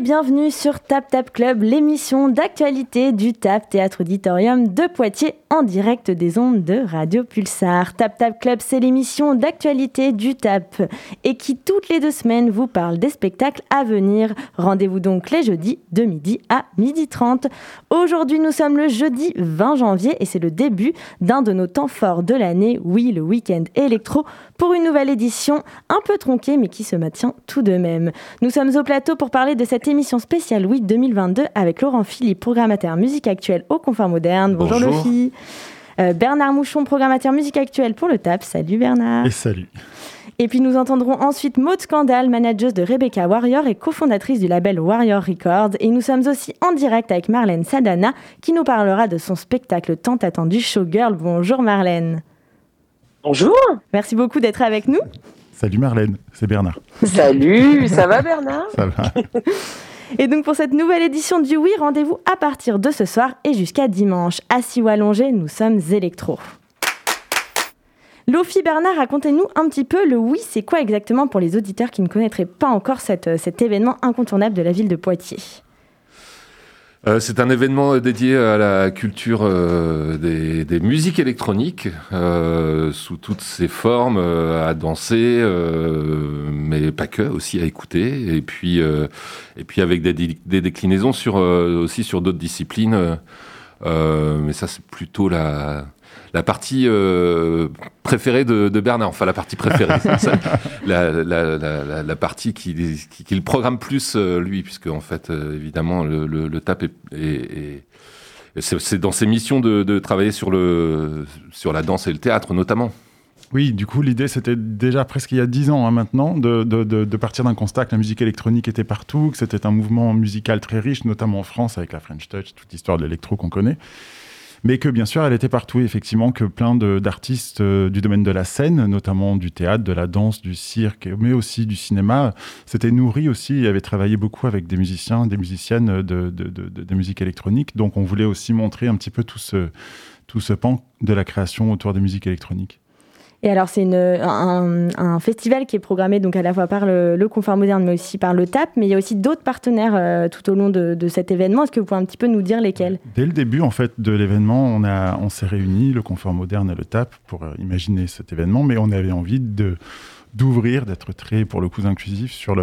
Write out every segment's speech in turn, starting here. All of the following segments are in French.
Bienvenue sur Tap Tap Club, l'émission d'actualité du TAP Théâtre Auditorium de Poitiers en direct des ondes de Radio Pulsar. Tap Tap Club, c'est l'émission d'actualité du TAP et qui toutes les deux semaines vous parle des spectacles à venir. Rendez-vous donc les jeudis de midi à midi 30. Aujourd'hui, nous sommes le jeudi 20 janvier et c'est le début d'un de nos temps forts de l'année, oui, le week-end électro, pour une nouvelle édition un peu tronquée mais qui se maintient tout de même. Nous sommes au plateau pour parler de cette émission spéciale Week 2022 avec Laurent Philippe, programmateur musique actuelle au Confort Moderne. Bonjour, Bonjour. Euh, Bernard Mouchon, programmateur musique actuelle pour le TAP. Salut Bernard. Et salut. Et puis nous entendrons ensuite Maud Scandal, manageuse de Rebecca Warrior et cofondatrice du label Warrior Records. Et nous sommes aussi en direct avec Marlène Sadana qui nous parlera de son spectacle tant attendu Showgirl. Bonjour Marlène. Bonjour. Merci beaucoup d'être avec nous. Salut Marlène, c'est Bernard. Salut, ça va Bernard? Ça va. Et donc pour cette nouvelle édition du Oui, rendez-vous à partir de ce soir et jusqu'à dimanche. Assis ou allongé, nous sommes électro. Lofi Bernard, racontez-nous un petit peu le Oui, c'est quoi exactement pour les auditeurs qui ne connaîtraient pas encore cet événement incontournable de la ville de Poitiers? Euh, c'est un événement dédié à la culture euh, des, musiques électroniques euh, sous toutes ses formes, à danser, mais pas que, aussi à écouter, et puis et puis avec des, des déclinaisons sur aussi sur d'autres disciplines. Mais ça, c'est plutôt la la partie euh, préférée de, Bernard, enfin la partie préférée, la, partie qu'il qui, programme plus euh, lui, puisque en fait, euh, évidemment, le, le, TAP est, c'est dans ses missions de, travailler sur, le, sur la danse et le théâtre notamment. Oui, du coup, l'idée, c'était déjà presque il y a dix ans hein, maintenant, de, partir d'un constat que la musique électronique était partout, que c'était un mouvement musical très riche, notamment en France avec la French Touch, toute l'histoire de l'électro qu'on connaît mais que bien sûr, elle était partout, effectivement, que plein d'artistes euh, du domaine de la scène, notamment du théâtre, de la danse, du cirque, mais aussi du cinéma, s'étaient nourris aussi et avaient travaillé beaucoup avec des musiciens, des musiciennes de, de, de, musique électronique. Donc on voulait aussi montrer un petit peu tout ce, tout ce pan de la création autour des musiques électroniques. Et alors, c'est un, festival qui est programmé donc à la fois par le, Confort Moderne, mais aussi par le TAP. Mais il y a aussi d'autres partenaires euh, tout au long de, cet événement. Est-ce que vous pouvez un petit peu nous dire lesquels? Dès le début, en fait, de l'événement, on, on s'est réunis, le Confort Moderne et le TAP, pour euh, imaginer cet événement. Mais on avait envie d'ouvrir, d'être très, pour le coup, inclusif sur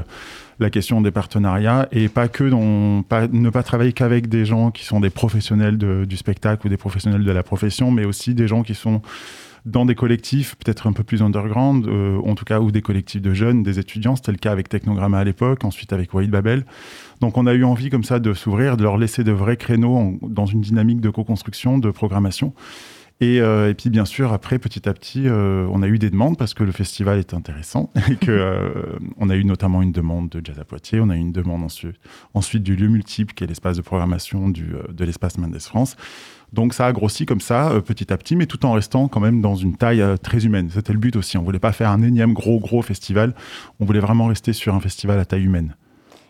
la question des partenariats et pas que dans, pas, ne pas travailler qu'avec des gens qui sont des professionnels du spectacle ou des professionnels de la profession, mais aussi des gens qui sont dans des collectifs peut-être un peu plus underground, euh, en tout cas, ou des collectifs de jeunes, des étudiants. C'était le cas avec Technogramma à l'époque, ensuite avec Wade Babel. Donc on a eu envie comme ça de s'ouvrir, de leur laisser de vrais créneaux dans une dynamique de co-construction, de programmation. Et, euh, et, puis bien sûr, après, petit à petit, euh, on a eu des demandes parce que le festival est intéressant et que euh, on a eu notamment une demande de Jazz à Poitiers, on a eu une demande ensuite, du lieu multiple qui est l'espace de programmation du, de l'espace Mendes France. Donc ça a grossi comme ça, petit à petit, mais tout en restant quand même dans une taille très humaine. C'était le but aussi. On voulait pas faire un énième gros gros festival. On voulait vraiment rester sur un festival à taille humaine.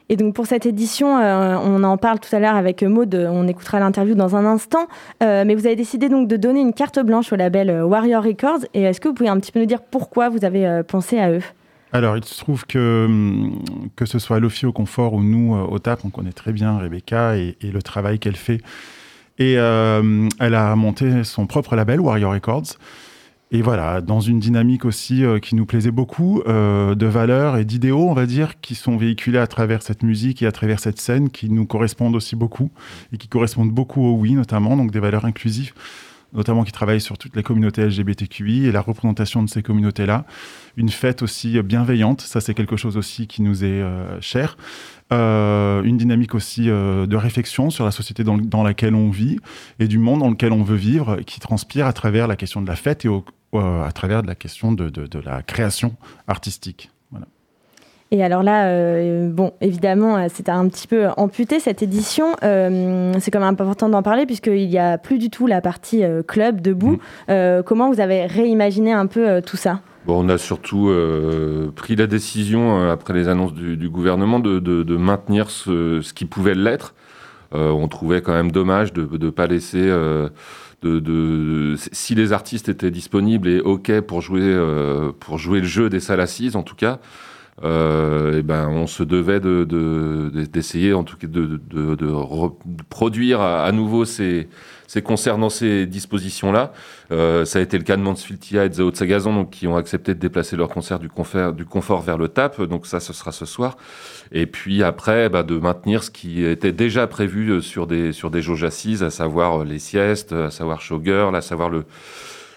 Et donc pour cette édition, euh, on en parle tout à l'heure avec Maud, on écoutera l'interview dans un instant, mais vous avez décidé donc de donner une carte blanche au label Warrior Records. Et est-ce que vous pouvez un petit peu nous dire pourquoi vous avez pensé à eux? Alors, il se trouve que, hum, que ce soit Lofi au Confort ou nous au TAP, on connaît très bien Rebecca et le travail qu'elle fait et euh, elle a monté son propre label, Warrior Records. Et voilà, dans une dynamique aussi euh, qui nous plaisait beaucoup, euh, de valeurs et d'idéaux, on va dire, qui sont véhiculés à travers cette musique et à travers cette scène, qui nous correspondent aussi beaucoup, et qui correspondent beaucoup au oui, notamment, donc des valeurs inclusives notamment qui travaillent sur toutes les communautés LGBTQI et la représentation de ces communautés-là. Une fête aussi bienveillante, ça c'est quelque chose aussi qui nous est cher. Euh, une dynamique aussi euh, de réflexion sur la société dans, laquelle on vit et du monde dans lequel on veut vivre, qui transpire à travers la question de la fête et euh, à travers la question de, la création artistique. Et alors là, bon, évidemment, c'est un petit peu amputé cette édition. c'est quand même important d'en parler puisqu'il n'y a plus du tout la partie club debout. Mmh. comment vous avez réimaginé un peu tout ça? Bon, on a surtout euh, pris la décision, euh, après les annonces du, gouvernement, de, de, maintenir ce, ce, qui pouvait l'être. Euh, on trouvait quand même dommage de ne pas laisser... Euh, de, de, si les artistes étaient disponibles et OK pour jouer, pour jouer le jeu des salles assises, en tout cas, et ben, on se devait d'essayer de, en tout cas de, de produire à, nouveau ces, ces concerts dans ces dispositions-là. Euh, ça a été le cas de Mansfieldia et de Zao donc, qui ont accepté de déplacer leur concert du, confort, vers le TAP. Donc ça, ce sera ce soir. Et puis après, bah, de maintenir ce qui était déjà prévu euh, sur des, jauges assises, à savoir euh, les siestes, à savoir Showgirl, à savoir le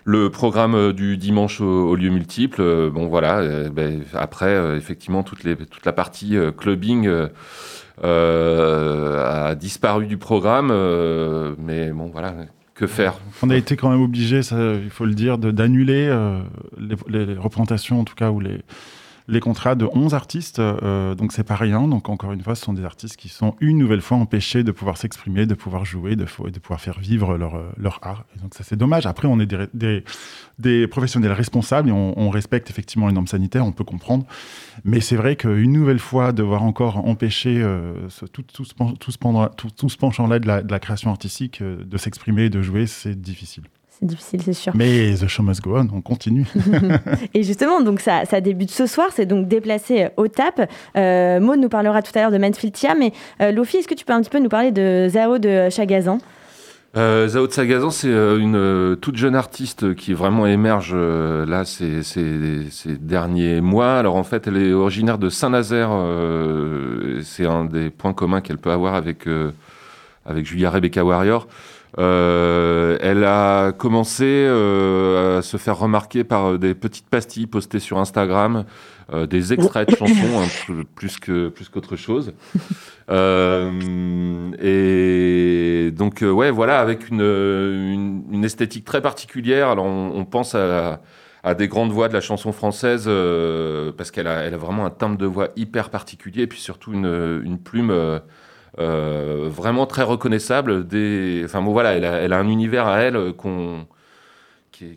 le programme du dimanche au, lieu multiple, bon voilà. Ben, après, effectivement, toute, la partie clubbing a disparu du programme, mais bon voilà que faire? On a été quand même obligé, il faut le dire, d'annuler euh, les, les, représentations, en tout cas, ou les, les contrats de 11 artistes, euh, donc c'est pas rien. Donc encore une fois, ce sont des artistes qui sont une nouvelle fois empêchés de pouvoir s'exprimer, de pouvoir jouer, de, de, pouvoir faire vivre leur, euh, leur art. Et donc ça c'est dommage. Après, on est des, des, professionnels responsables et on, respecte effectivement les normes sanitaires, on peut comprendre. Mais c'est vrai qu'une nouvelle fois, devoir encore empêcher tout, ce, penchant-là de la, création artistique euh, de s'exprimer, de jouer, c'est difficile. C'est difficile, c'est sûr. Mais The Show Must Go On, on continue. et justement, donc ça, ça débute ce soir, c'est donc déplacé euh, au TAP. Euh, Maud nous parlera tout à l'heure de Mansfield mais euh, Lofi, est-ce que tu peux un petit peu nous parler de Zao de Chagazan? Euh, Zao de Sagazan, c'est euh, une toute jeune artiste qui vraiment émerge là ces, ces, ces, derniers mois. Alors en fait, elle est originaire de Saint-Nazaire. c'est un des points communs qu'elle peut avoir avec, avec Julia Rebecca Warrior. Euh, elle a commencé euh, à se faire remarquer par des petites pastilles postées sur Instagram, euh, des extraits de chansons, hein, plus que plus qu'autre chose. et donc ouais, voilà, avec une, une, une, esthétique très particulière. Alors on, on pense à, à des grandes voix de la chanson française parce qu'elle a, elle a vraiment un timbre de voix hyper particulier et puis surtout une, une plume euh, vraiment très reconnaissable. Des... Enfin bon, voilà, elle a, un univers à elle qu'on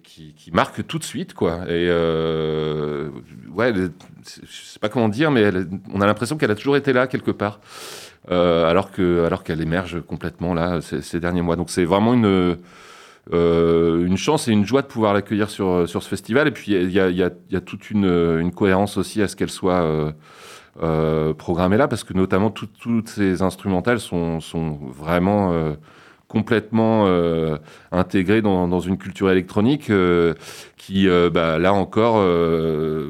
qui, qui, marque tout de suite, quoi. Et euh, ouais, je sais pas comment dire, mais on a l'impression qu'elle a toujours été là quelque part, euh, alors que alors qu'elle émerge complètement là ces, derniers mois. Donc c'est vraiment une euh, une chance et une joie de pouvoir l'accueillir sur sur ce festival. Et puis il y a, y, a, y a toute une cohérence aussi à ce qu'elle soit euh, euh, programmé là, parce que notamment tout, toutes ces instrumentales sont, vraiment euh, complètement euh, intégrées dans, une culture électronique euh, qui, euh, bah, là encore,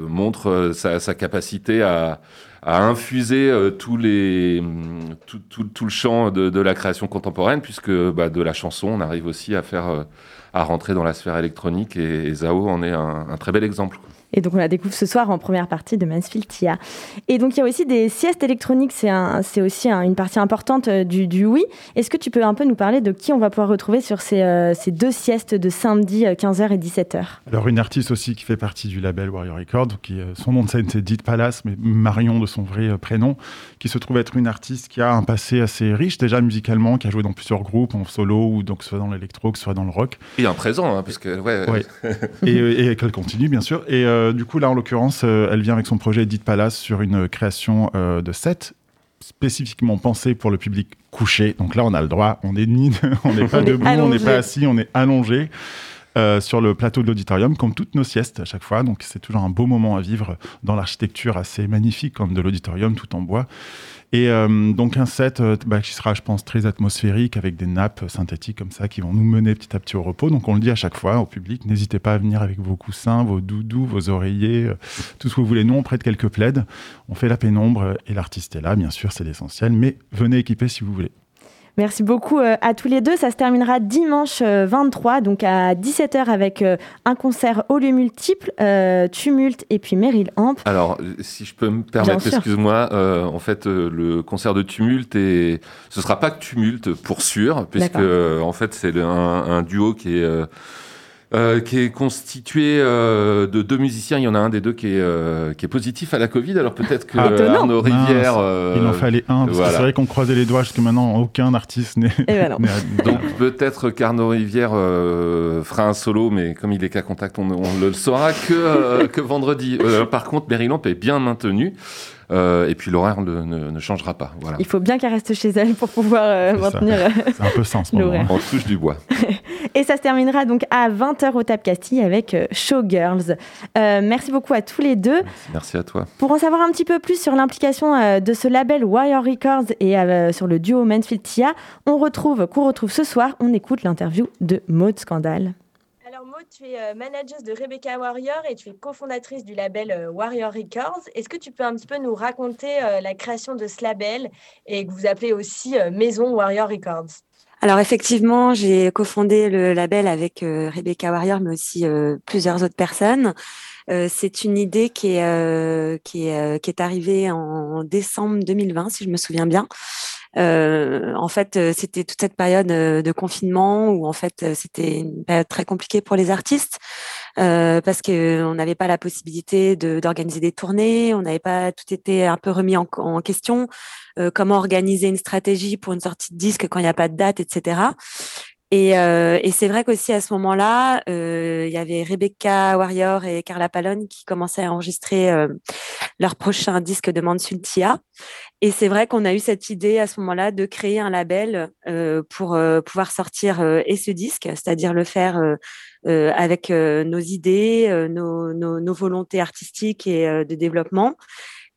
montre sa, capacité à, infuser tous les, tout, le champ de, la création contemporaine, puisque bah, de la chanson, on arrive aussi à faire à rentrer dans la sphère électronique, et, Zao en est un très bel exemple. Et donc on la découvre ce soir en première partie de Mansfield Tia. Et donc il y a aussi des siestes électroniques, c'est un, aussi un, une partie importante euh, du, du oui. Est-ce que tu peux un peu nous parler de qui on va pouvoir retrouver sur ces, euh, ces deux siestes de samedi 15h euh, et 17h Alors une artiste aussi qui fait partie du label Warrior Records, qui, son nom de scène c'est Dite Palace, mais Marion de son vrai prénom, qui se trouve être une artiste qui a un passé assez riche déjà musicalement, qui a joué dans plusieurs groupes en solo ou donc soit dans l'électro, que ce soit dans le rock. Et un présent, hein, parce que ouais. ouais. et, et qu'elle continue bien sûr. Et euh, du coup, là, en l'occurrence, euh, elle vient avec son projet Edith Palace sur une création euh, de set spécifiquement pensé pour le public couché. Donc là, on a le droit, on est ni, on n'est pas debout, on n'est pas assis, on est allongé. Euh, sur le plateau de l'auditorium, comme toutes nos siestes à chaque fois. Donc c'est toujours un beau moment à vivre dans l'architecture assez magnifique comme de l'auditorium tout en bois. Et euh, donc un set euh, bah, qui sera, je pense, très atmosphérique avec des nappes synthétiques comme ça qui vont nous mener petit à petit au repos. Donc on le dit à chaque fois au public, n'hésitez pas à venir avec vos coussins, vos doudous, vos oreillers, euh, tout ce que vous voulez. Nous, on prête quelques plaides, on fait la pénombre et l'artiste est là, bien sûr, c'est l'essentiel. Mais venez équiper si vous voulez. Merci beaucoup euh, à tous les deux. Ça se terminera dimanche 23, euh, donc à 17h avec euh, un concert au lieu multiple, Tumulte et puis Meryl Amp. Alors, si je peux me permettre, excuse-moi, en fait, le concert de Tumulte, et ce sera pas que Tumulte pour sûr, puisque en fait, c'est un, un, duo qui est euh, qui est constitué euh, de deux musiciens. Il y en a un des deux qui est, euh, qui est positif à la Covid. Alors peut-être que ah, Arnaud Rivière. il en fallait un. Parce voilà. que c'est vrai qu'on croisait les doigts jusqu'à maintenant. Aucun artiste n'est. Ben Donc peut-être qu'Arnaud Rivière fera un solo, mais comme il est qu'à contact, on, ne le saura que, que vendredi. par contre, Mary Lamp est bien maintenue. Euh, et puis l'horaire ne, ne, ne, changera pas. Voilà. Il faut bien qu'elle reste chez elle pour pouvoir euh, maintenir. C'est un peu ce moment. On touche du bois. Et ça se terminera donc à 20h au Tap Castille avec Showgirls. merci beaucoup à tous les deux. Merci à toi. Pour en savoir un petit peu plus sur l'implication de ce label Wire Records et sur le duo Mansfield Tia, on retrouve, qu'on retrouve ce soir, on écoute l'interview de Maud Scandale. Tu es euh, manager de Rebecca Warrior et tu es cofondatrice du label euh, Warrior Records. Est-ce que tu peux un petit peu nous raconter euh, la création de ce label et que vous appelez aussi Maison Warrior Records? Alors effectivement, j'ai cofondé le label avec Rebecca Warrior, mais aussi plusieurs autres personnes. c'est une idée qui est, qui est, qui est arrivée en décembre 2020, si je me souviens bien. Euh, en fait, euh, c'était toute cette période euh, de confinement où en fait c'était une période très compliquée pour les artistes euh, parce qu'on n'avait pas la possibilité d'organiser des tournées, on n'avait pas tout été un peu remis en, en question. Euh, comment organiser une stratégie pour une sortie de disque quand il n'y a pas de date, etc. Et, euh, et c'est vrai qu'aussi à ce moment-là, euh, il y avait Rebecca Warrior et Carla Palone qui commençaient à enregistrer euh, leur prochain disque de Mansultia. Et c'est vrai qu'on a eu cette idée à ce moment-là de créer un label euh, pour euh, pouvoir sortir et ce disque, c'est-à-dire le faire avec nos idées, nos, nos, nos, volontés artistiques et de développement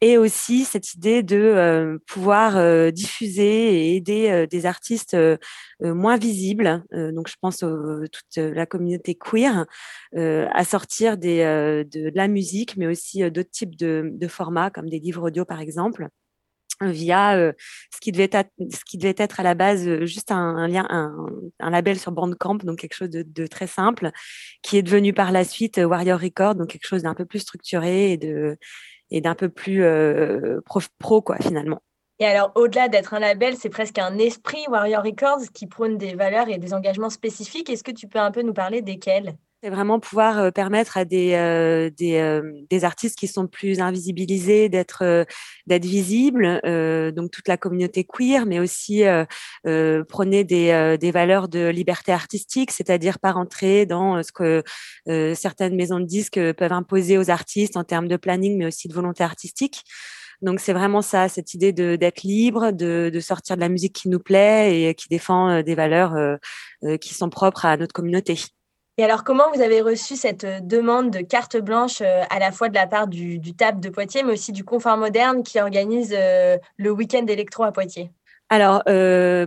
et aussi cette idée de euh, pouvoir euh, diffuser et aider euh, des artistes moins visibles, donc je pense à toute la communauté queer, à sortir de, la musique, mais aussi d'autres types de, formats, comme des livres audio par exemple via ce qui devait être à la base juste un, lien un, label sur Bandcamp donc quelque chose de, de, très simple qui est devenu par la suite Warrior Record donc quelque chose d'un peu plus structuré et de et d'un peu plus euh, pro, quoi, finalement. Et alors, au-delà d'être un label, c'est presque un esprit Warrior Records qui prône des valeurs et des engagements spécifiques. Est-ce que tu peux un peu nous parler desquels? C'est vraiment pouvoir euh, permettre à des, euh, des, euh, des, artistes qui sont plus invisibilisés d'être d'être visibles, donc toute la communauté queer, mais aussi prôner des, des valeurs de liberté artistique, c'est-à-dire pas rentrer dans ce que certaines maisons de disques peuvent imposer aux artistes en termes de planning, mais aussi de volonté artistique. Donc c'est vraiment ça, cette idée d'être libre, de, de, sortir de la musique qui nous plaît et qui défend des valeurs qui sont propres à notre communauté. Et alors, comment vous avez reçu cette euh, demande de carte blanche euh, à la fois de la part du, TAP de Poitiers, mais aussi du Confort Moderne qui organise euh, le week-end électro à Poitiers? Alors,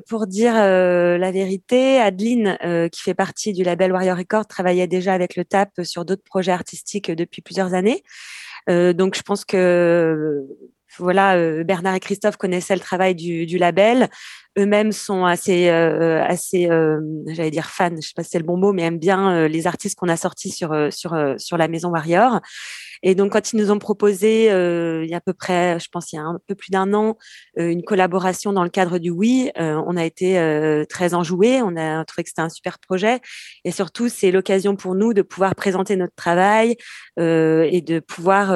pour dire la vérité, Adeline, qui fait partie du label Warrior Record, travaillait déjà avec le TAP sur d'autres projets artistiques depuis plusieurs années. donc, je pense que voilà, Bernard et Christophe connaissaient le travail du, label eux-mêmes sont assez, euh, euh, j'allais dire fans, je sais pas si c'est le bon mot, mais aiment bien euh, les artistes qu'on a sortis sur la Maison Warrior. Et donc, quand ils nous ont proposé, il y a à peu près, je pense, il y a un peu plus d'un an, une collaboration dans le cadre du Oui, on a été très enjoués. On a trouvé que c'était un super projet. Et surtout, c'est l'occasion pour nous de pouvoir présenter notre travail et de pouvoir,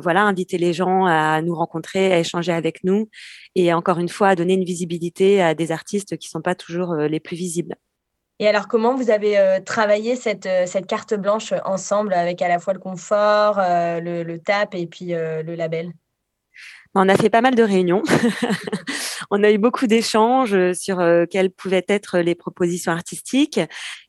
voilà, inviter les gens à nous rencontrer, à échanger avec nous et encore une fois à donner une visibilité à des artistes qui ne sont pas toujours euh, les plus visibles. Et alors, comment vous avez euh, travaillé cette, euh, cette, carte blanche ensemble avec à la fois le confort, le, le, TAP et puis le label? On a fait pas mal de réunions. on a eu beaucoup d'échanges euh, sur euh, quelles pouvaient être les propositions artistiques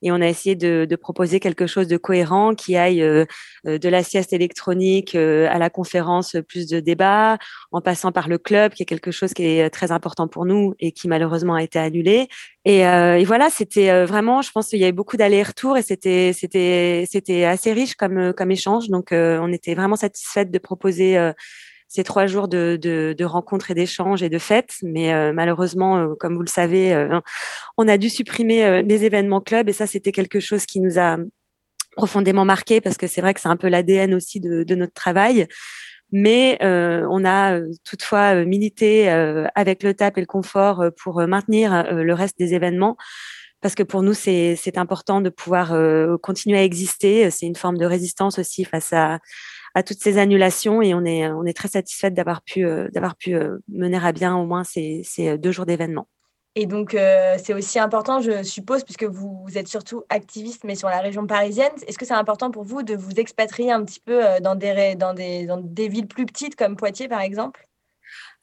et on a essayé de, proposer quelque chose de cohérent qui aille euh, de la sieste électronique à la conférence, plus de débats, en passant par le club, qui est quelque chose qui est très important pour nous et qui malheureusement a été annulé. Et, voilà, c'était vraiment, je pense qu'il y avait beaucoup d'allers-retours et c'était assez riche comme comme échange. Donc on était vraiment satisfaite de proposer ces trois jours de, rencontres et d'échanges et de fêtes. Mais euh, malheureusement, euh, comme vous le savez, euh, on a dû supprimer les événements clubs et ça, c'était quelque chose qui nous a profondément marqué parce que c'est vrai que c'est un peu l'ADN aussi de, de, notre travail. Mais on a toutefois milité avec le TAP et le confort pour maintenir le reste des événements parce que pour nous, c'est important de pouvoir continuer à exister. C'est une forme de résistance aussi face à, à toutes ces annulations et on est, on est très satisfaite d'avoir pu, euh, d'avoir pu euh, mener à bien au moins ces, ces deux jours d'événements. Et donc, euh, c'est aussi important, je suppose, puisque vous, êtes surtout activiste, mais sur la région parisienne. Est-ce que c'est important pour vous de vous expatrier un petit peu dans des, dans des, dans des villes plus petites comme Poitiers, par exemple?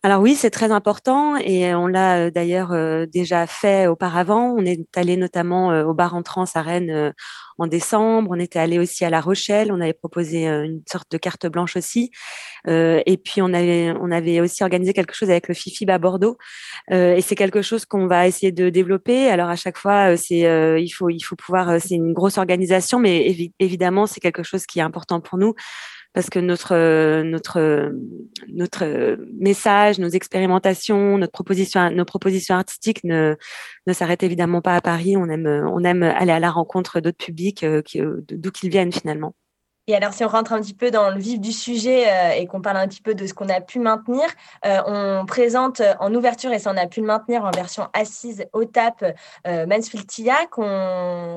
Alors oui, c'est très important et on l'a d'ailleurs déjà fait auparavant. On est allé notamment au bar en trans à Rennes en décembre. On était allé aussi à La Rochelle. On avait proposé une sorte de carte blanche aussi. et puis on avait aussi organisé quelque chose avec le FIFIB à Bordeaux. et c'est quelque chose qu'on va essayer de développer. Alors à chaque fois, c'est il faut il faut pouvoir. C'est une grosse organisation, mais évidemment c'est quelque chose qui est important pour nous parce que notre notre notre message, nos expérimentations, notre proposition, nos propositions artistiques ne s'arrêtent évidemment pas à Paris. On aime on aime aller à la rencontre d'autres publics, euh, d'où qu'ils viennent finalement. Et alors, si on rentre un petit peu dans le vif du sujet euh, et qu'on parle un petit peu de ce qu'on a pu maintenir, euh, on présente en ouverture, et ça on a pu le maintenir en version assise au TAP, euh, Mansfield Tia,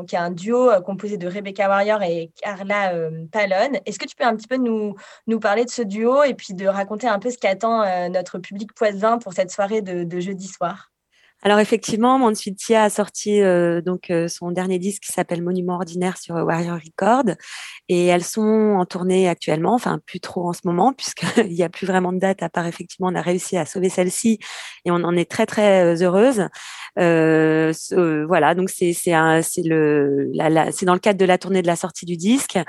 qui est un duo composé de Rebecca Warrior et Carla Pallone. Est-ce que tu peux un petit peu nous, parler de ce duo et puis de raconter un peu ce qu'attend notre public poitvin pour cette soirée de jeudi soir? Alors effectivement, Mansfield a sorti euh, donc euh, son dernier disque qui s'appelle Monument ordinaire sur Warrior Record et elles sont en tournée actuellement, enfin plus trop en ce moment puisqu'il n'y a plus vraiment de date à part effectivement on a réussi à sauver celle-ci et on en est très très euh, heureuse. Euh, voilà, donc c'est c'est c'est le c'est dans le cadre de la tournée de la sortie du disque.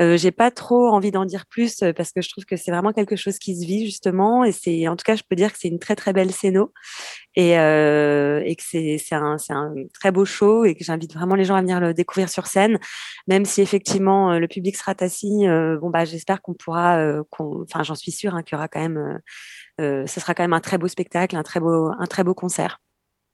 Euh, J'ai pas trop envie d'en dire plus parce que je trouve que c'est vraiment quelque chose qui se vit justement et c'est en tout cas je peux dire que c'est une très très belle scéno et, euh, et que c'est un, très beau show et que j'invite vraiment les gens à venir le découvrir sur scène, même si effectivement euh, le public sera assis. Euh, bah j'espère qu'on pourra, euh, enfin j'en suis sûre hein, qu'il y aura quand même, ce sera quand même un très beau spectacle, un très beau, un très beau concert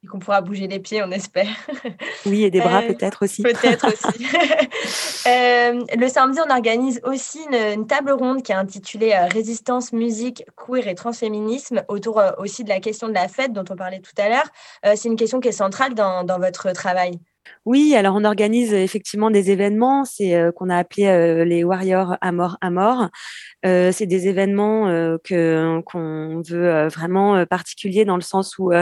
et qu'on pourra bouger les pieds, on espère. Oui, et des bras peut-être aussi. Peut-être aussi. le samedi, on organise aussi une, table ronde qui est intitulée Résistance, musique, queer et transféminisme, autour aussi de la question de la fête dont on parlait tout à l'heure. c'est une question qui est centrale dans, dans votre travail. Oui, alors on organise effectivement des événements, c'est qu'on a appelé les Warriors à mort à mort. Euh, c'est des événements que qu'on veut vraiment particuliers dans le sens où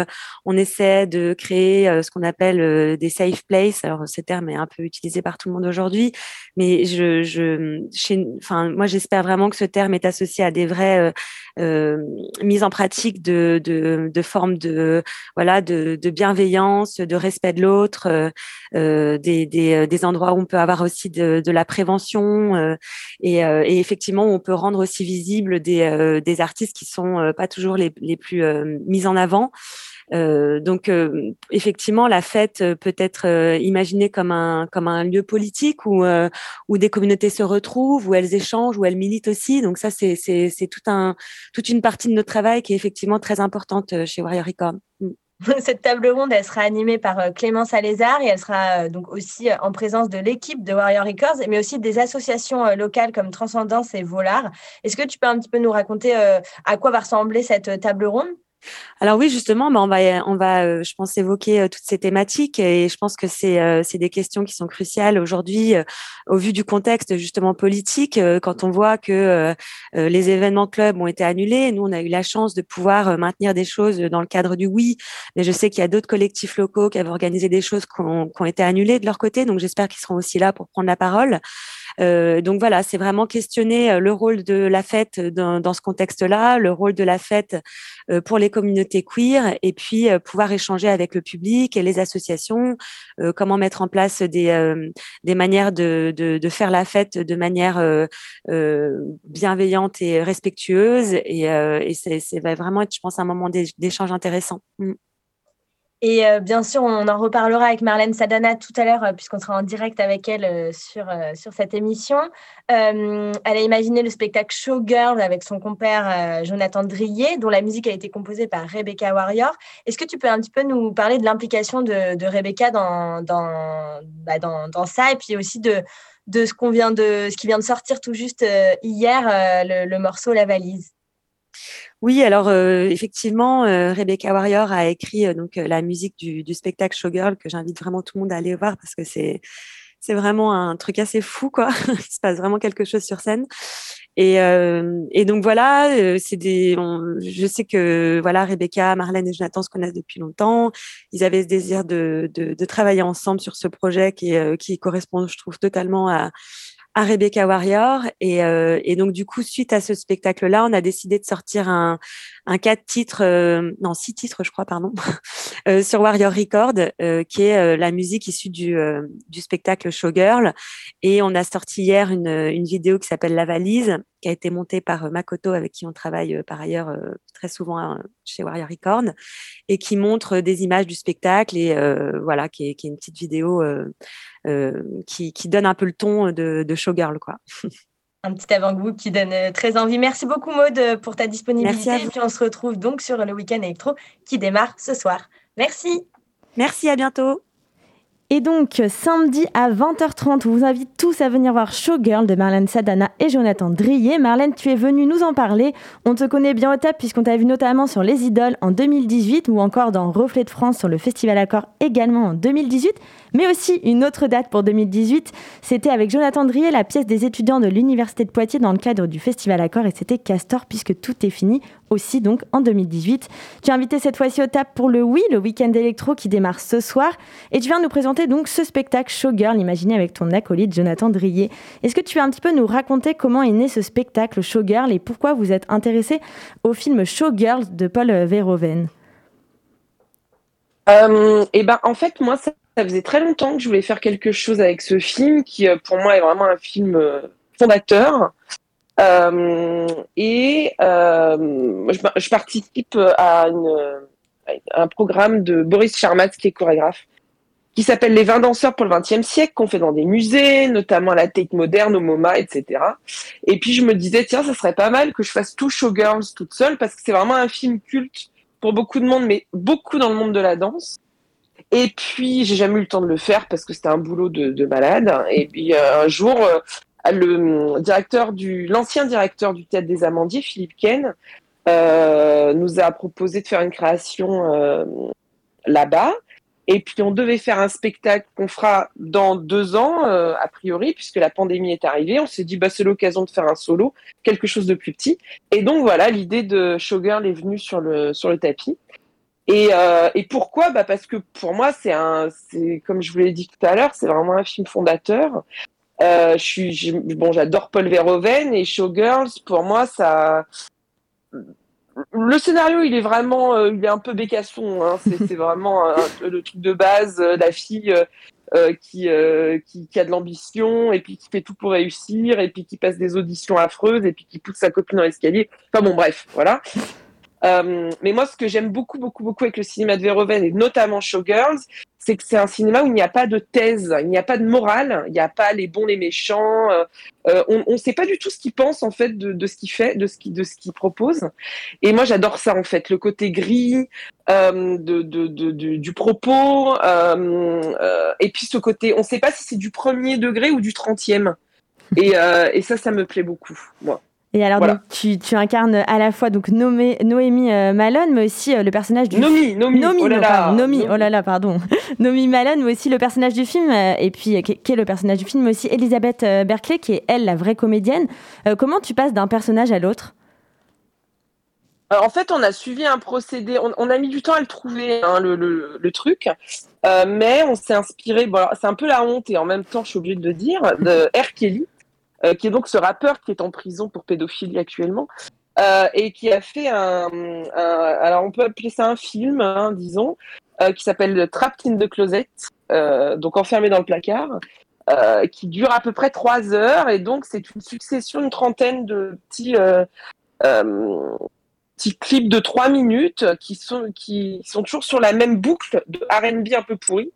on essaie de créer ce qu'on appelle des safe places. Alors ce terme est un peu utilisé par tout le monde aujourd'hui, mais je, je enfin moi j'espère vraiment que ce terme est associé à des vraies mises en pratique de, de, de formes de voilà de, bienveillance, de respect de l'autre. Euh, des, des, euh, des, endroits où on peut avoir aussi de, de la prévention euh, et, et, effectivement on peut rendre aussi visible des, des artistes qui sont pas toujours les, les plus mis en avant. Euh, donc effectivement, la fête peut être imaginée comme un comme un lieu politique où où des communautés se retrouvent, où elles échangent, où elles militent aussi. Donc ça, c'est c'est tout un toute une partie de notre travail qui est effectivement très importante chez Warrior. Cette table ronde, elle sera animée par euh, Clémence Alézard et elle sera euh, donc aussi euh, en présence de l'équipe de Warrior Records, mais aussi des associations locales comme Transcendance et Volard. Est-ce que tu peux un petit peu nous raconter à quoi va ressembler cette table ronde? Alors oui, justement, bah, on va, on va, euh, je pense, évoquer euh, toutes ces thématiques et je pense que c'est, euh, c'est des questions qui sont cruciales aujourd'hui au vu du contexte justement politique. quand on voit que les événements clubs ont été annulés, nous on a eu la chance de pouvoir maintenir des choses dans le cadre du oui, mais je sais qu'il y a d'autres collectifs locaux qui avaient organisé des choses qui ont été annulées de leur côté, donc j'espère qu'ils seront aussi là pour prendre la parole. Euh, donc voilà, c'est vraiment questionner euh, le rôle de la fête dans, ce contexte-là, le rôle de la fête euh, pour les communautés queer, et puis pouvoir échanger avec le public et les associations, comment mettre en place des, des manières de, de, faire la fête de manière bienveillante et respectueuse. Et, et c'est vraiment être, je pense, un moment d'échange intéressant. Et euh, bien sûr, on en reparlera avec Marlène Sadana tout à l'heure, euh, puisqu'on sera en direct avec elle euh, sur, sur cette émission. elle a imaginé le spectacle Showgirl avec son compère Jonathan Drier, dont la musique a été composée par Rebecca Warrior. Est-ce que tu peux un petit peu nous parler de l'implication de, Rebecca dans, bah, dans, dans, ça, et puis aussi de, de ce, qu'on vient de, ce qui vient de sortir tout juste hier, le morceau La valise? Oui, alors euh, effectivement, euh, Rebecca Warrior a écrit euh, donc la musique du, du spectacle Showgirl que j'invite vraiment tout le monde à aller voir parce que c'est c'est vraiment un truc assez fou quoi. Il se passe vraiment quelque chose sur scène. Et, et donc voilà, c'est des. je sais que voilà, Rebecca, Marlène et Jonathan se connaissent depuis longtemps. Ils avaient ce désir de, de, de travailler ensemble sur ce projet qui, qui correspond, je trouve, totalement à, à Rebecca Warrior. Et, et donc, du coup, suite à ce spectacle-là, on a décidé de sortir un, un quatre titres, non, six titres, je crois, pardon, sur Warrior Record, qui est la musique issue du, du spectacle Showgirl. Et on a sorti hier une, une vidéo qui s'appelle La Valise, qui a été montée par Makoto, avec qui on travaille par ailleurs très souvent hein, chez Warrior Record, et qui montre des images du spectacle et voilà, qui est, qui est, une petite vidéo qui, qui, donne un peu le ton de, de Showgirl, quoi. un petit avant-goût qui donne euh, très envie. Merci beaucoup Maude euh, pour ta disponibilité. Et puis on se retrouve donc sur le week-end électro qui démarre ce soir. Merci. Merci, à bientôt. Et donc, samedi à 20h30, on vous invite tous à venir voir Showgirl de Marlène Sadana et Jonathan Drier. Marlène, tu es venue nous en parler. On te connaît bien au TAP puisqu'on t'a vu notamment sur Les Idoles en 2018 ou encore dans Reflet de France sur le Festival Accord également en 2018 mais aussi une autre date pour 2018. C'était avec Jonathan Drier, la pièce des étudiants de l'Université de Poitiers dans le cadre du Festival Accord et c'était Castor puisque tout est fini aussi donc en 2018. Tu as invité cette fois-ci au TAP pour le Oui, le week-end électro qui démarre ce soir et tu viens nous présenter donc ce spectacle Showgirl imaginé avec ton acolyte Jonathan Drier. Est-ce que tu veux un petit peu nous raconter comment est né ce spectacle Showgirl et pourquoi vous êtes intéressé au film Showgirl de Paul Verhoeven? Euh, eh ben en fait moi ça ça faisait très longtemps que je voulais faire quelque chose avec ce film, qui euh, pour moi est vraiment un film euh, fondateur. Euh, et je, participe à, un programme de Boris Charmat, qui est chorégraphe, qui s'appelle Les 20 danseurs pour le 20e siècle, qu'on fait dans des musées, notamment à la Tate Moderne, au MoMA, etc. Et puis je me disais, tiens, ça serait pas mal que je fasse tout Showgirls toute seule, parce que c'est vraiment un film culte pour beaucoup de monde, mais beaucoup dans le monde de la danse. Et puis, j'ai jamais eu le temps de le faire parce que c'était un boulot de, malade. Et puis, euh, un jour, euh, le directeur du, l'ancien directeur du Théâtre des Amandiers, Philippe Ken, euh, nous a proposé de faire une création là-bas. Et puis, on devait faire un spectacle qu'on fera dans deux ans, a priori, puisque la pandémie est arrivée. On s'est dit, bah, c'est l'occasion de faire un solo, quelque chose de plus petit. Et donc, voilà, l'idée de Showgirl est venue sur le, sur le tapis. Et, euh, et, pourquoi? Bah Parce que pour moi, c'est un, c'est comme je vous l'ai dit tout à l'heure, c'est vraiment un film fondateur. Euh, je suis, bon, j'adore Paul Verhoeven et Showgirls. Pour moi, ça, le scénario, il est vraiment, euh, il est un peu bécasson. Hein. C'est, vraiment le truc de base, la fille qui, qui, qui a de l'ambition et puis qui fait tout pour réussir et puis qui passe des auditions affreuses et puis qui pousse sa copine dans l'escalier. Enfin bon, bref, voilà. Euh, mais moi, ce que j'aime beaucoup, beaucoup, beaucoup avec le cinéma de Verhoeven et notamment Showgirls, c'est que c'est un cinéma où il n'y a pas de thèse, il n'y a pas de morale, il n'y a pas les bons, les méchants. Euh, euh on ne sait pas du tout ce qu'il pense en fait de, ce qu'il fait, de ce qu'il de propose. Et moi, j'adore ça en fait, le côté gris du propos, et puis ce côté, on ne sait pas si c'est du premier degré ou du trentième. Et, et ça, ça me plaît beaucoup, moi. Et alors, donc, tu, tu, incarnes à la fois donc Noémie euh, Malone, mais aussi euh, le personnage du Nomi, Nomi, Nomi, oh là là, Nomi, oh là là, pardon, Nomi Malone, mais aussi le personnage du film, euh, et puis qui, est le personnage du film, mais aussi Elisabeth Berkeley, qui est elle la vraie comédienne. comment tu passes d'un personnage à l'autre? En fait, on a suivi un procédé. On, a mis du temps à le trouver, hein, le, le, le, truc, mais on s'est inspiré. Bon, c'est un peu la honte et en même temps, je suis obligée de le dire, de R. Kelly, euh, qui est donc ce rappeur qui est en prison pour pédophilie actuellement. Euh, et qui a fait un, alors on peut appeler ça un film, hein, disons, euh, qui s'appelle Trapped in the Closet, donc enfermé dans le placard, qui dure à peu près trois heures, et donc c'est une succession, une trentaine de petits, petits clips de trois minutes qui sont, qui sont toujours sur la même boucle de R&B un peu pourri.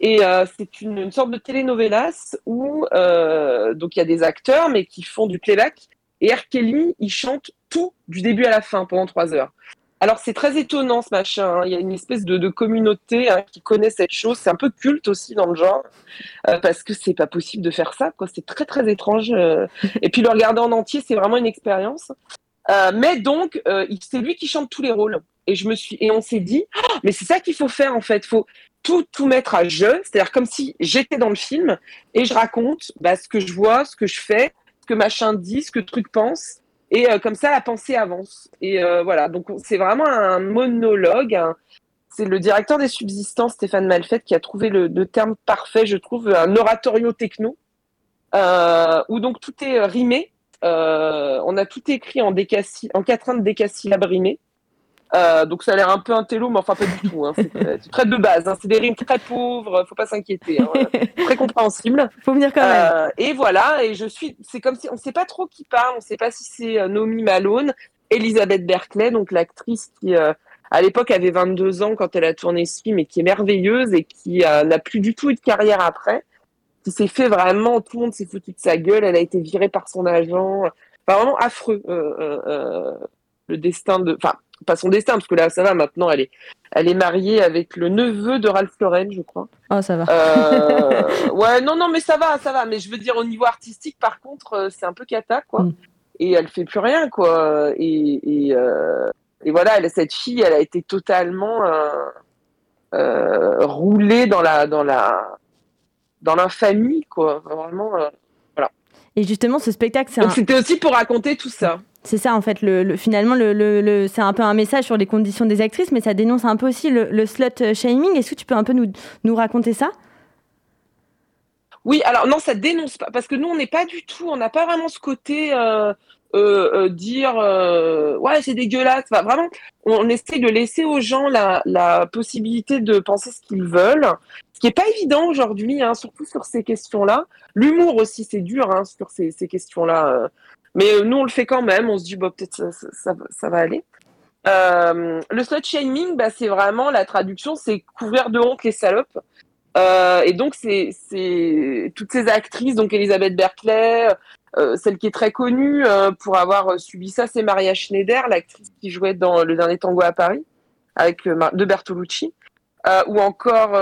Et euh, c'est une, sorte de telenovelas où euh, donc il y a des acteurs mais qui font du playback et R. Kelly il chante tout du début à la fin pendant trois heures. Alors c'est très étonnant ce machin. Hein. Il y a une espèce de, communauté hein, qui connaît cette chose. C'est un peu culte aussi dans le genre euh, parce que c'est pas possible de faire ça. C'est très très étrange. Et puis le regarder en entier, c'est vraiment une expérience. Mais donc c'est lui qui chante tous les rôles. Et je me suis et on s'est dit, oh, mais c'est ça qu'il faut faire en fait. Faut tout, tout mettre à jeu, c'est-à-dire comme si j'étais dans le film et je raconte bah, ce que je vois, ce que je fais, ce que machin dit, ce que truc pense. Et euh, comme ça, la pensée avance. Et euh, voilà, donc c'est vraiment un monologue. C'est le directeur des subsistances, Stéphane Malfait, qui a trouvé le, terme parfait, je trouve, un oratorio techno. où donc tout est rimé. on a tout écrit en, décassi en quatrain de décasyllabes rimés. Euh, donc ça a l'air un peu un télo, mais enfin pas du tout. Hein. C'est très de base. Hein. C'est des rimes très pauvres. Faut pas s'inquiéter. Hein. très compréhensible. Faut venir quand même. Euh, et voilà. Et je suis. C'est comme si on sait pas trop qui parle. On sait pas si c'est euh, Naomi Malone, Elisabeth Berkeley, donc l'actrice qui à l'époque avait 22 ans quand elle a tourné ce film et qui est merveilleuse et qui n'a plus du tout eu de carrière après. Qui s'est fait vraiment. Tout le monde s'est foutu de sa gueule. Elle a été virée par son agent. Enfin, vraiment affreux. le destin de. Enfin pas son destin, parce que là, ça va, maintenant, elle est, elle est mariée avec le neveu de Ralph Lauren, je crois. Oh, ça va. Euh, ouais, non, non, mais ça va, ça va. Mais je veux dire, au niveau artistique, par contre, euh, c'est un peu cata, quoi. Mm. Et elle fait plus rien, quoi. Et, et, euh, et, voilà, elle, cette fille, elle a été totalement roulée dans la, dans la, dans l'infamie, quoi. Vraiment, voilà. Et justement, ce spectacle, c'est Donc, c'était aussi pour raconter tout ça. C'est ça, en fait. Le, finalement, le, c'est un peu un message sur les conditions des actrices, mais ça dénonce un peu aussi le, slut shaming. Est-ce que tu peux un peu nous, raconter ça? Oui, alors non, ça dénonce pas, parce que nous, on n'est pas du tout, on n'a pas vraiment ce côté euh, euh, euh, dire ouais, c'est dégueulasse. vraiment, on, essaie de laisser aux gens la, possibilité de penser ce qu'ils veulent, ce qui n'est pas évident aujourd'hui, hein, surtout sur ces questions-là. L'humour aussi, c'est dur hein, sur ces questions-là. Mais euh, nous, on le fait quand même. On se dit, bah, peut-être ça, ça, va aller. Euh, le slut shaming, bah, c'est vraiment la traduction, c'est couvrir de honte les salopes. Euh, et donc, c'est toutes ces actrices, donc Elisabeth Berkeley, celle qui est très connue pour avoir subi ça, c'est Maria Schneider, l'actrice qui jouait dans Le Dernier Tango à Paris, avec de Bertolucci. ou encore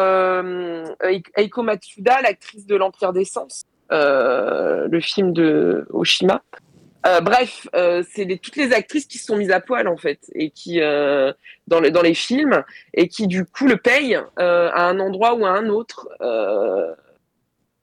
Eiko Matsuda, l'actrice de l'Empire des Sens, le film de Oshima. Euh, bref, euh, c'est toutes les actrices qui se sont mises à poil en fait et qui euh, dans, dans les films et qui du coup le payent à un endroit ou à un autre,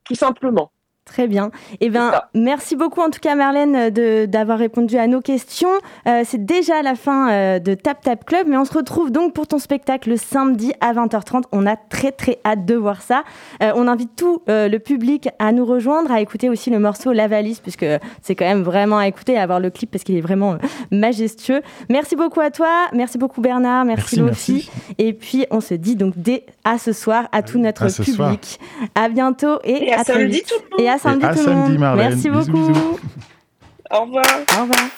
tout simplement. Très bien. Eh ben, merci beaucoup en tout cas Marlène d'avoir répondu à nos questions. Euh, c'est déjà la fin euh, de Tap Tap Club, mais on se retrouve donc pour ton spectacle le samedi à 20h30. On a très très hâte de voir ça. Euh, on invite tout le public à nous rejoindre, à écouter aussi le morceau La Valise, puisque c'est quand même vraiment à écouter, à voir le clip parce qu'il est vraiment majestueux. Merci beaucoup à toi, merci beaucoup Bernard, merci, Lofi. Et puis on se dit donc dès à ce soir à tout notre public. À bientôt et, à, très vite. Et à samedi, Merci beaucoup. Au revoir. Au revoir.